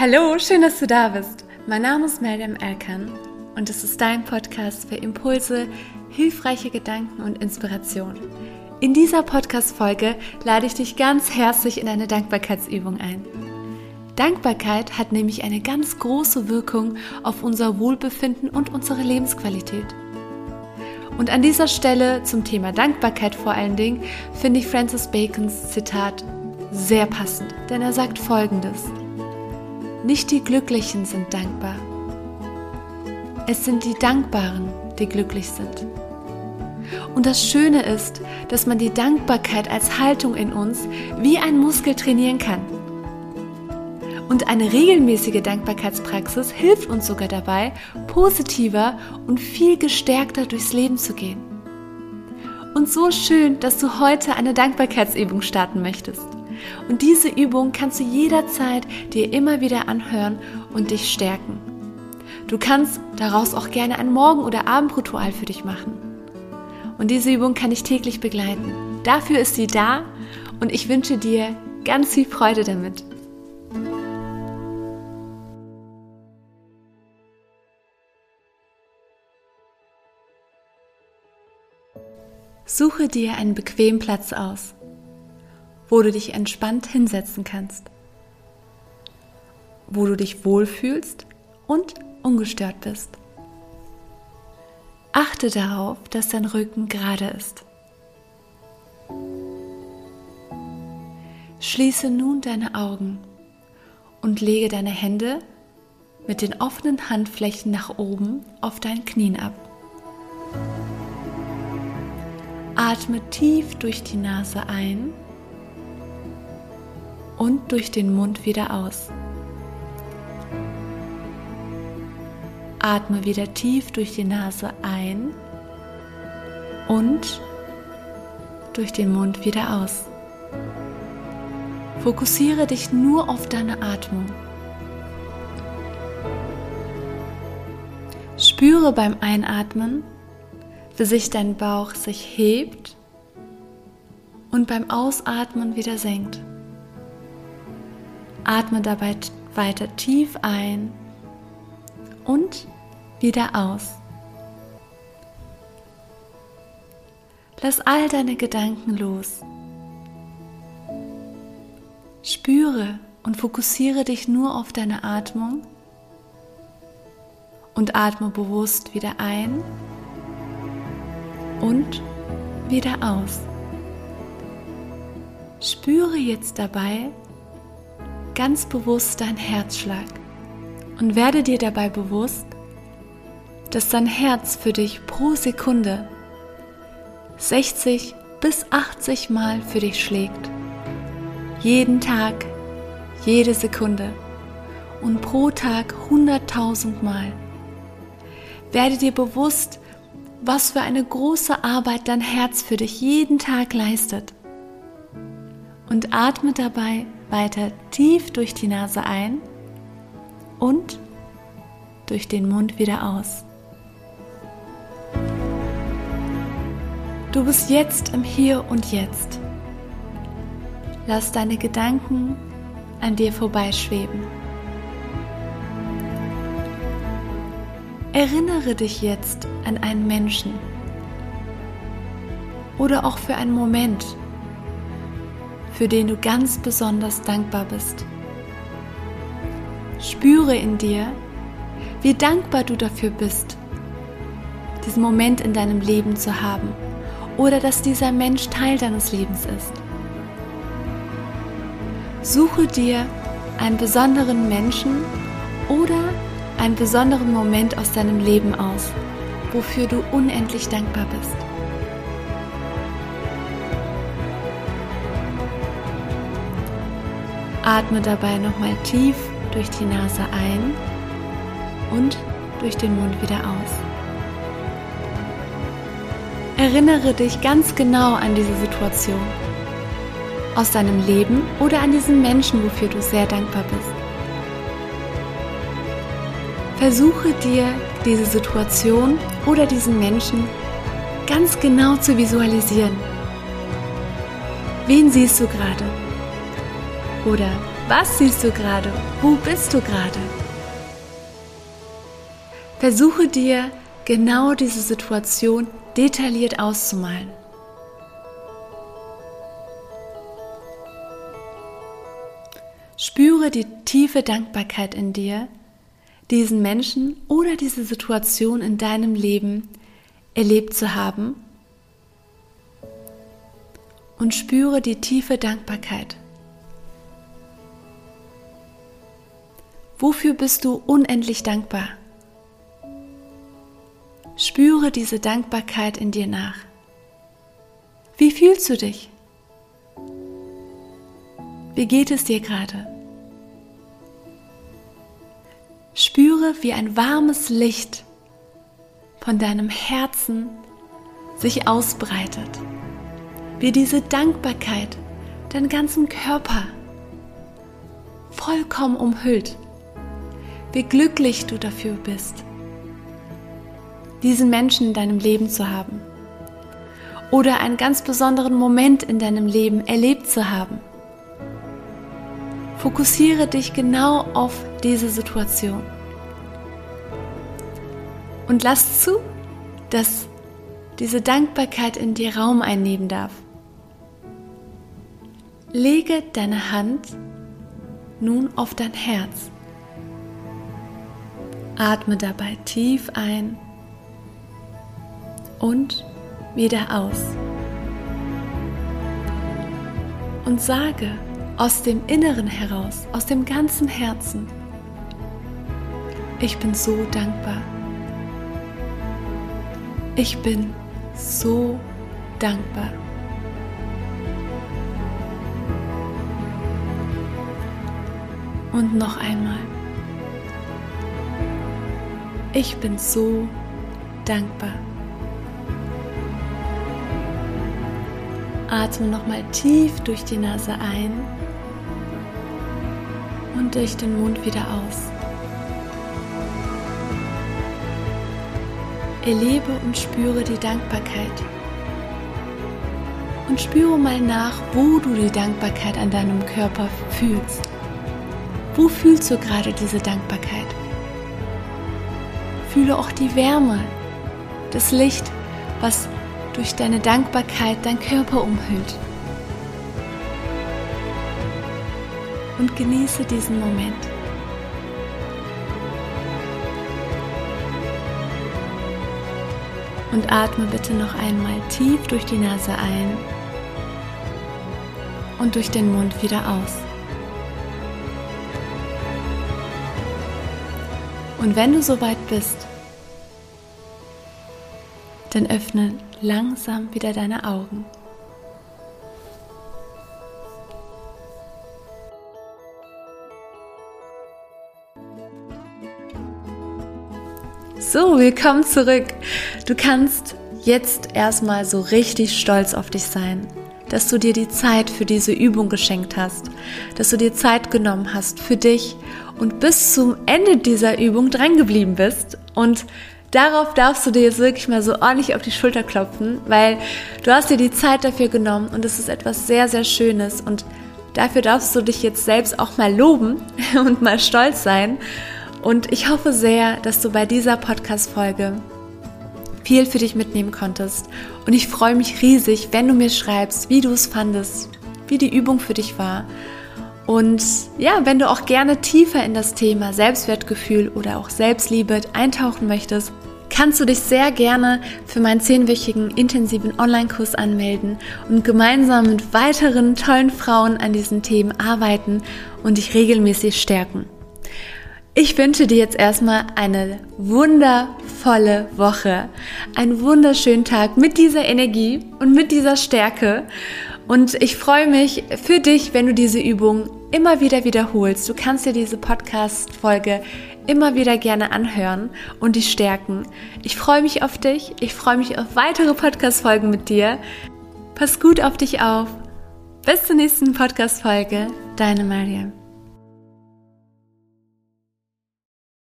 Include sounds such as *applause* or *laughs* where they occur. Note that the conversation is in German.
Hallo, schön, dass du da bist. Mein Name ist Meldem Erkan und es ist dein Podcast für Impulse, hilfreiche Gedanken und Inspiration. In dieser Podcast-Folge lade ich dich ganz herzlich in eine Dankbarkeitsübung ein. Dankbarkeit hat nämlich eine ganz große Wirkung auf unser Wohlbefinden und unsere Lebensqualität. Und an dieser Stelle zum Thema Dankbarkeit vor allen Dingen finde ich Francis Bacons Zitat sehr passend, denn er sagt folgendes. Nicht die Glücklichen sind dankbar. Es sind die Dankbaren, die glücklich sind. Und das Schöne ist, dass man die Dankbarkeit als Haltung in uns wie ein Muskel trainieren kann. Und eine regelmäßige Dankbarkeitspraxis hilft uns sogar dabei, positiver und viel gestärkter durchs Leben zu gehen. Und so schön, dass du heute eine Dankbarkeitsübung starten möchtest. Und diese Übung kannst du jederzeit dir immer wieder anhören und dich stärken. Du kannst daraus auch gerne ein Morgen- oder Abendritual für dich machen. Und diese Übung kann dich täglich begleiten. Dafür ist sie da und ich wünsche dir ganz viel Freude damit. Suche dir einen bequemen Platz aus wo du dich entspannt hinsetzen kannst, wo du dich wohlfühlst und ungestört bist. Achte darauf, dass dein Rücken gerade ist. Schließe nun deine Augen und lege deine Hände mit den offenen Handflächen nach oben auf deinen Knien ab. Atme tief durch die Nase ein und durch den Mund wieder aus. Atme wieder tief durch die Nase ein und durch den Mund wieder aus. Fokussiere dich nur auf deine Atmung. Spüre beim Einatmen, wie sich dein Bauch sich hebt und beim Ausatmen wieder senkt. Atme dabei weiter tief ein und wieder aus. Lass all deine Gedanken los. Spüre und fokussiere dich nur auf deine Atmung und atme bewusst wieder ein und wieder aus. Spüre jetzt dabei, ganz bewusst dein Herzschlag und werde dir dabei bewusst, dass dein Herz für dich pro Sekunde 60 bis 80 Mal für dich schlägt. Jeden Tag, jede Sekunde und pro Tag 100.000 Mal. Werde dir bewusst, was für eine große Arbeit dein Herz für dich jeden Tag leistet. Und atme dabei weiter tief durch die Nase ein und durch den Mund wieder aus. Du bist jetzt im Hier und Jetzt. Lass deine Gedanken an dir vorbeischweben. Erinnere dich jetzt an einen Menschen oder auch für einen Moment, für den du ganz besonders dankbar bist. Spüre in dir, wie dankbar du dafür bist, diesen Moment in deinem Leben zu haben oder dass dieser Mensch Teil deines Lebens ist. Suche dir einen besonderen Menschen oder einen besonderen Moment aus deinem Leben aus, wofür du unendlich dankbar bist. Atme dabei nochmal tief durch die Nase ein und durch den Mund wieder aus. Erinnere dich ganz genau an diese Situation aus deinem Leben oder an diesen Menschen, wofür du sehr dankbar bist. Versuche dir diese Situation oder diesen Menschen ganz genau zu visualisieren. Wen siehst du gerade? Oder Was siehst du gerade? Wo bist du gerade? Versuche dir genau diese Situation detailliert auszumalen. Spüre die tiefe Dankbarkeit in dir, diesen Menschen oder diese Situation in deinem Leben erlebt zu haben und spüre die tiefe Dankbarkeit. Wofür bist du unendlich dankbar? Spüre diese Dankbarkeit in dir nach. Wie fühlst du dich? Wie geht es dir gerade? Spüre, wie ein warmes Licht von deinem Herzen sich ausbreitet, wie diese Dankbarkeit deinen ganzen Körper vollkommen umhüllt, wie glücklich du dafür bist, diesen Menschen in deinem Leben zu haben oder einen ganz besonderen Moment in deinem Leben erlebt zu haben. Fokussiere dich genau auf diese Situation. Und lass zu, dass diese Dankbarkeit in dir Raum einnehmen darf. Lege deine Hand nun auf dein Herz. Atme dabei tief ein und wieder aus. Und sage, aus dem Inneren heraus, aus dem ganzen Herzen. Ich bin so dankbar. Ich bin so dankbar. Und noch einmal. Ich bin so dankbar. Atme nochmal tief durch die Nase ein und durch den Mund wieder aus. Erlebe und spüre die Dankbarkeit. Und spüre mal nach, wo du die Dankbarkeit an deinem Körper fühlst. Wo fühlst du gerade diese Dankbarkeit? Fühle auch die Wärme, das Licht, was durch deine Dankbarkeit dein Körper umhüllt. und genieße diesen Moment. Und atme bitte noch einmal tief durch die Nase ein und durch den Mund wieder aus. Und wenn du soweit bist, dann öffne langsam wieder deine Augen. So, willkommen zurück. Du kannst jetzt erstmal so richtig stolz auf dich sein, dass du dir die Zeit für diese Übung geschenkt hast, dass du dir Zeit genommen hast für dich und bis zum Ende dieser Übung dran geblieben bist. Und Darauf darfst du dir jetzt wirklich mal so ordentlich auf die Schulter klopfen, weil du hast dir die Zeit dafür genommen und es ist etwas sehr, sehr Schönes. Und dafür darfst du dich jetzt selbst auch mal loben *laughs* und mal stolz sein. Und ich hoffe sehr, dass du bei dieser Podcast-Folge viel für dich mitnehmen konntest. Und ich freue mich riesig, wenn du mir schreibst, wie du es fandest, wie die Übung für dich war. Und ja, wenn du auch gerne tiefer in das Thema Selbstwertgefühl oder auch Selbstliebe eintauchen möchtest, kannst du dich sehr gerne für meinen zehnwöchigen intensiven Online-Kurs anmelden und gemeinsam mit weiteren tollen Frauen an diesen Themen arbeiten und dich regelmäßig stärken. Ich wünsche dir jetzt erstmal eine wundervolle Woche, einen wunderschönen Tag mit dieser Energie und mit dieser Stärke. Und ich freue mich für dich, wenn du diese Übung immer wieder wiederholst. Du kannst dir diese Podcast-Folge immer wieder gerne anhören und dich stärken. Ich freue mich auf dich. Ich freue mich auf weitere Podcast-Folgen mit dir. Pass gut auf dich auf. Bis zur nächsten Podcast-Folge. Deine Mariam.